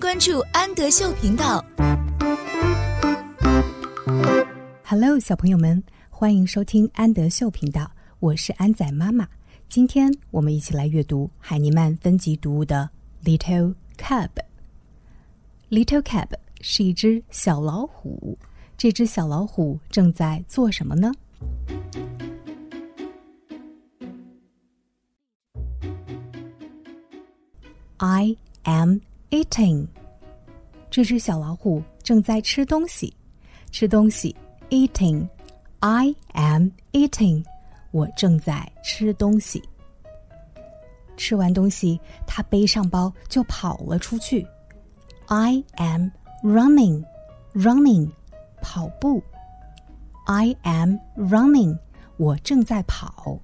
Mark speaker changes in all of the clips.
Speaker 1: 关注安德秀频道。
Speaker 2: Hello，小朋友们，欢迎收听安德秀频道，我是安仔妈妈。今天我们一起来阅读海尼曼分级读物的《Little Cub》。Little Cub 是一只小老虎，这只小老虎正在做什么呢？I am eating。这只小老虎正在吃东西，吃东西。Eating, I am eating. 我正在吃东西。吃完东西，他背上包就跑了出去。I am running, running. 跑步。I am running. 我正在跑。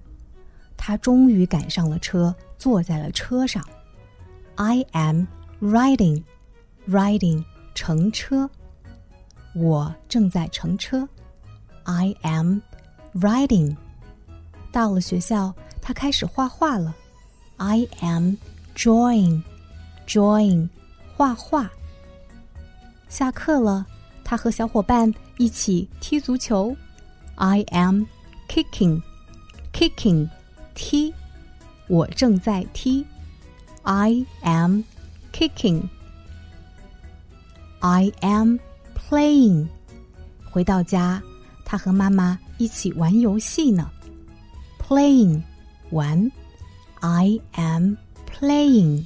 Speaker 2: 他终于赶上了车，坐在了车上。I am riding, riding. 乘车。我正在乘车。I am riding。到了学校，他开始画画了。I am drawing, drawing，画画。下课了，他和小伙伴一起踢足球。I am kicking, kicking，踢。我正在踢。I am kicking. I am playing。回到家。他和妈妈一起玩游戏呢，playing，玩，I am playing。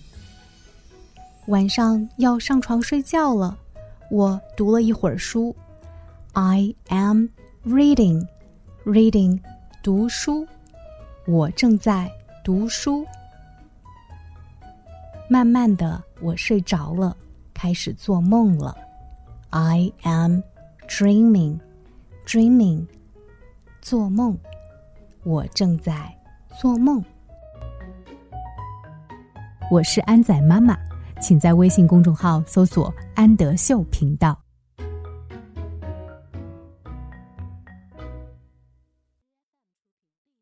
Speaker 2: 晚上要上床睡觉了，我读了一会儿书，I am reading，reading，读书，我正在读书。慢慢的，我睡着了，开始做梦了，I am dreaming。Dreaming，做梦，我正在做梦。我是安仔妈妈，请在微信公众号搜索“安德秀频道”。